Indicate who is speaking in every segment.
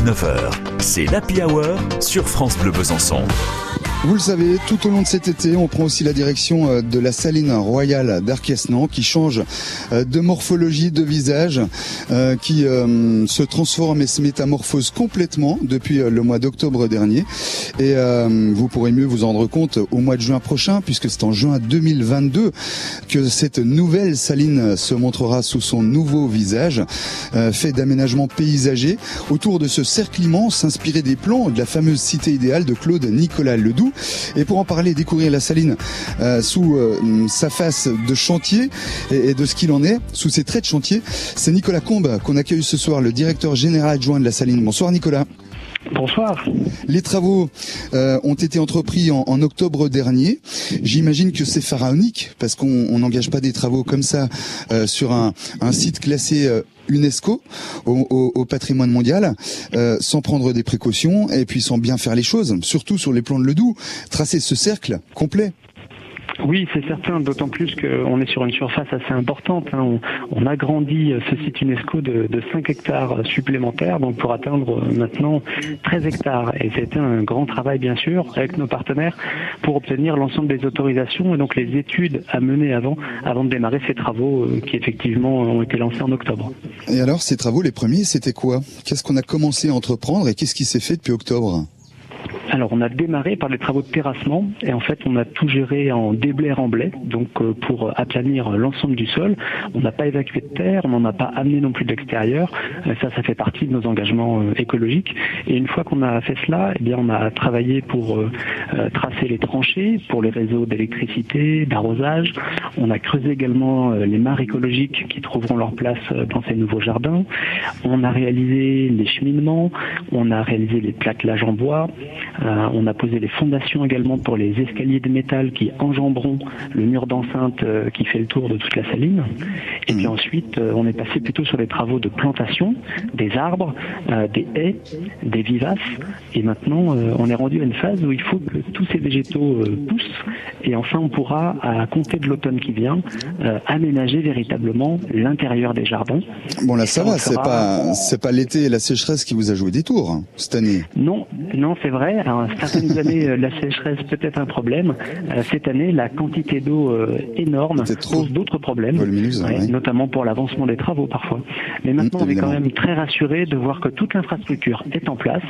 Speaker 1: 19h, c'est l'Happy Hour sur France Bleu Besançon.
Speaker 2: Vous le savez, tout au long de cet été, on prend aussi la direction euh, de la saline royale d'Arquesnan qui change euh, de morphologie, de visage, euh, qui se transforme et se métamorphose complètement depuis le mois d'octobre dernier. Et vous pourrez mieux vous en rendre compte au mois de juin prochain, puisque c'est en juin 2022 que cette nouvelle saline se montrera sous son nouveau visage, fait d'aménagements paysagers autour de ce cercle immense inspiré des plans de la fameuse cité idéale de Claude Nicolas Ledoux. Et pour en parler, découvrir la saline euh, sous euh, sa face de chantier et, de ce qu'il en est, sous ses traits de chantier, c'est Nicolas Combe qu'on accueille ce soir, le directeur général adjoint de la saline. Bonsoir Nicolas.
Speaker 3: Bonsoir.
Speaker 2: Les travaux euh, ont été entrepris en, octobre dernier. J'imagine que c'est pharaonique parce qu'on n'engage pas des travaux comme ça sur un, site classé UNESCO au, patrimoine mondial, euh, sans prendre des précautions et puis sans bien faire les choses, surtout sur les plans de Ledoux, tracer ce cercle complet.
Speaker 3: Oui, c'est certain, d'autant plus qu'on est sur une surface assez importante. Hein. On, a agrandit ce site UNESCO de, 5 hectares supplémentaires, donc pour atteindre maintenant 13 hectares. Et c'était un grand travail, bien sûr, avec nos partenaires pour obtenir l'ensemble des autorisations et donc les études à mener avant, avant de démarrer ces travaux euh, qui effectivement ont été lancés en octobre.
Speaker 2: Et alors, ces travaux, les premiers, c'était quoi? Qu'est-ce qu'on a commencé à entreprendre et qu'est-ce qui s'est fait depuis octobre?
Speaker 3: Alors on a démarré par les travaux de terrassement et en fait on a tout géré en déblai remblai, donc euh, pour aplanir l'ensemble du sol. On n'a pas évacué de terre, on n'en a pas amené non plus de l'extérieur. Euh, ça, ça fait partie de nos engagements euh, écologiques. Et une fois qu'on a fait cela, eh bien on a travaillé pour tracer les tranchées, pour les réseaux d'électricité, d'arrosage. On a creusé également les mares écologiques qui trouveront leur place dans ces nouveaux jardins. On a réalisé les cheminements, on a réalisé les plaquelages en bois, euh, on a posé les fondations également pour les escaliers de métal qui enjamberont le mur d'enceinte euh, qui fait le tour de toute la saline. Et puis mmh. ensuite, euh, on est passé plutôt sur les travaux de plantation, des arbres, des haies, des vivaces. Et maintenant, on est rendu à une phase où il faut que tous ces végétaux poussent. Et enfin, on pourra, à compter de l'automne qui vient, aménager véritablement l'intérieur des jardins.
Speaker 2: Bon là, ça va. C'est pas, c'est pas l'été et la sécheresse qui vous a joué des tours hein, cette année.
Speaker 3: Non, non, c'est vrai. Alors, certaines années, euh, la sécheresse peut être un problème. Euh, cette année, la quantité d'eau euh, énorme pose d'autres problèmes, notamment pour l'avancement des travaux parfois. Mais maintenant, on est quand même très rassuré de voir que toute l'infrastructure est en place.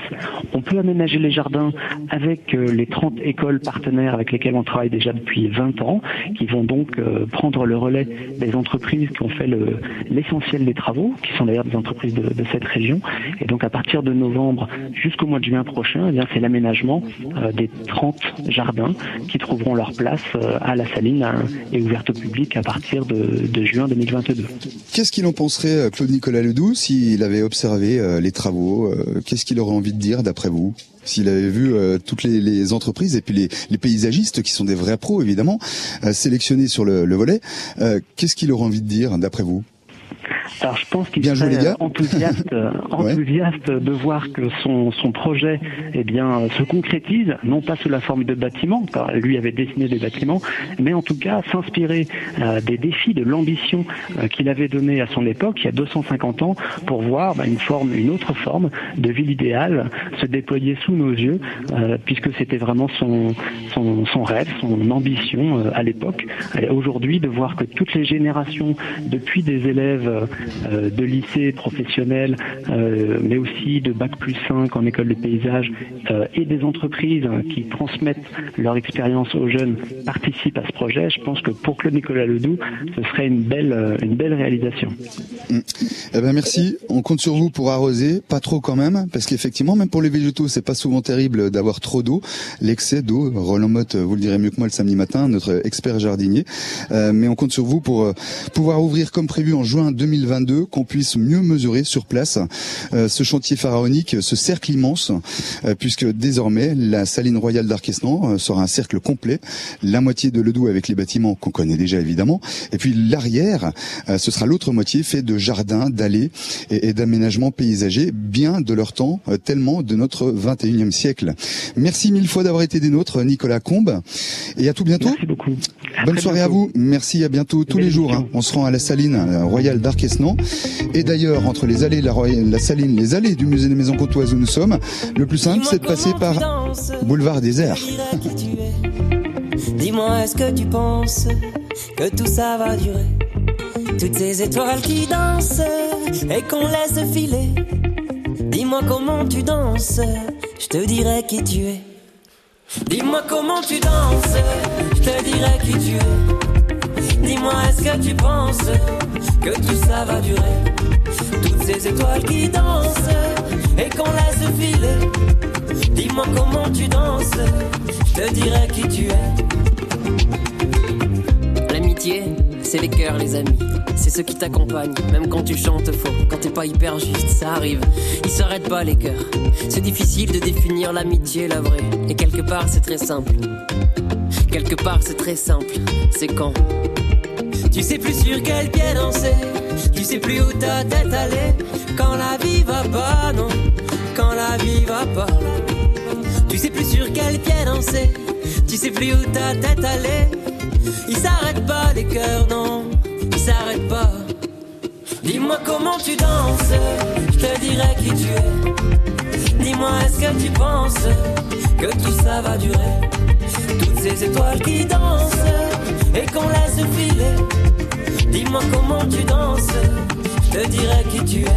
Speaker 3: On peut aménager les jardins avec les 30 écoles partenaires avec lesquelles on travaille déjà depuis 20 ans, qui vont donc prendre le relais des entreprises qui ont fait l'essentiel des travaux, qui sont d'ailleurs des entreprises de, de, cette région. Et donc, à partir de novembre jusqu'au mois de juin prochain, eh c'est l'aménagement euh, des 30 jardins qui trouveront leur place euh, à la Saline hein, et ouvertes au public à partir de, juin 2022.
Speaker 2: Qu'est-ce qu'il en penserait euh, Claude Nicolas Ledoux s'il avait observé les travaux Qu'est-ce qu'il aurait envie de dire d'après vous? S'il avait vu toutes les, entreprises et puis les, paysagistes qui sont des vrais pros évidemment sélectionnés sur le, le volet, qu'est-ce qu'il aurait envie de dire d'après vous?
Speaker 3: Alors je pense qu'il serait enthousiaste, enthousiaste de voir que son, son projet eh bien, se concrétise, non pas sous la forme de bâtiments, car lui avait dessiné des bâtiments, mais en tout cas s'inspirer euh, des défis, de l'ambition euh, qu'il avait donnée à son époque, il y a 250 ans, pour voir bah, une forme, une autre forme de ville idéale se déployer sous nos yeux, euh, puisque c'était vraiment son, son, son, rêve, son ambition à l'époque. Aujourd'hui, de voir que toutes les générations, depuis des élèves euh, de lycées professionnels, euh, mais aussi de bac plus 5 en école de paysage euh, et des entreprises qui transmettent leur expérience aux jeunes participent à ce projet. Je pense que pour Claude Nicolas Ledoux, ce serait une belle, une belle réalisation.
Speaker 2: Mm. Eh ben merci. On compte sur vous pour arroser, pas trop quand même, parce qu'effectivement, même pour les végétaux, c'est pas souvent terrible d'avoir trop d'eau. L'excès d'eau, Roland Motte, vous le direz mieux que moi le samedi matin, notre expert jardinier. mais on compte sur vous pour pouvoir ouvrir comme prévu en juin 2020 qu'on puisse mieux mesurer sur place euh, ce chantier pharaonique, ce cercle immense, euh, puisque désormais la saline royale d'Arquesnan euh, sera un cercle complet, la moitié de Ledoux avec les bâtiments qu'on connaît déjà évidemment, et puis l'arrière, ce sera l'autre moitié fait de jardins, d'allées et, et d'aménagements paysagers, bien de leur temps, tellement de notre 21e siècle. Merci mille fois d'avoir été des nôtres, Nicolas Combe, et à tout bientôt.
Speaker 3: Merci beaucoup.
Speaker 2: Bonne soirée à vous. Merci, à bientôt tous les jours. Hein. On se rend à la saline royale d'Arquesnan Et d'ailleurs, entre les allées de la, la Saline, les allées du musée des Maisons Courtoises où nous sommes, le plus simple, c'est de passer par Boulevard Désert.
Speaker 4: Dis-moi, est-ce que tu penses que tout ça va durer? Toutes ces étoiles qui dansent et qu'on laisse filer. Dis-moi comment tu danses, je te dirai qui tu es. Dis-moi comment tu danses, je te dirai qui tu es. Dis-moi, est-ce que tu penses que tout ça va durer? Toutes ces étoiles qui dansent et qu'on laisse filer. Dis-moi comment tu danses, je te dirai qui tu es. L'amitié, c'est les cœurs, les amis. C'est ceux qui t'accompagnent, même quand tu chantes faux, quand t'es pas hyper juste, ça arrive. Ils s'arrêtent pas, les cœurs. C'est difficile de définir l'amitié, la vraie. Et quelque part, c'est très simple. Quelque part, c'est très simple. C'est quand? Tu sais plus sur quel pied danser, tu sais plus où ta tête allait. Quand la vie va pas, non, quand la vie va pas. Tu sais plus sur quel pied danser, tu sais plus où ta tête allait. Ils s'arrêtent pas les cœurs, non, ils s'arrêtent pas. Dis-moi comment tu danses, je te dirai qui tu es. Dis-moi est-ce que tu penses que tout ça va durer? Ces étoiles qui dansent et qu'on laisse filer. Dis-moi comment tu danses, je te dirai qui tu es.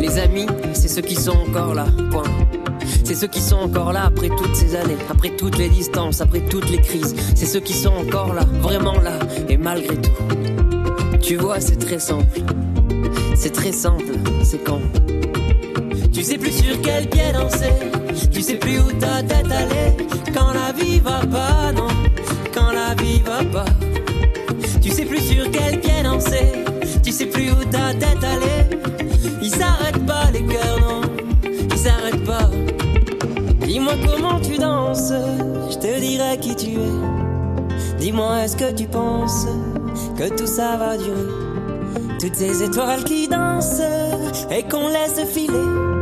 Speaker 4: Les amis, c'est ceux qui sont encore là, point. C'est ceux qui sont encore là après toutes ces années, après toutes les distances, après toutes les crises. C'est ceux qui sont encore là, vraiment là, et malgré tout. Tu vois, c'est très simple. C'est très simple, c'est quand. Tu sais plus sur quel pied danser, tu sais plus où ta tête allait. Quand la vie va pas, non, quand la vie va pas. Tu sais plus sur quel pied danser, tu sais plus où ta tête allait. Ils s'arrêtent pas les cœurs, non, ils s'arrêtent pas. Dis-moi comment tu danses, je te dirai qui tu es. Dis-moi est-ce que tu penses que tout ça va durer? Toutes ces étoiles qui dansent et qu'on laisse filer.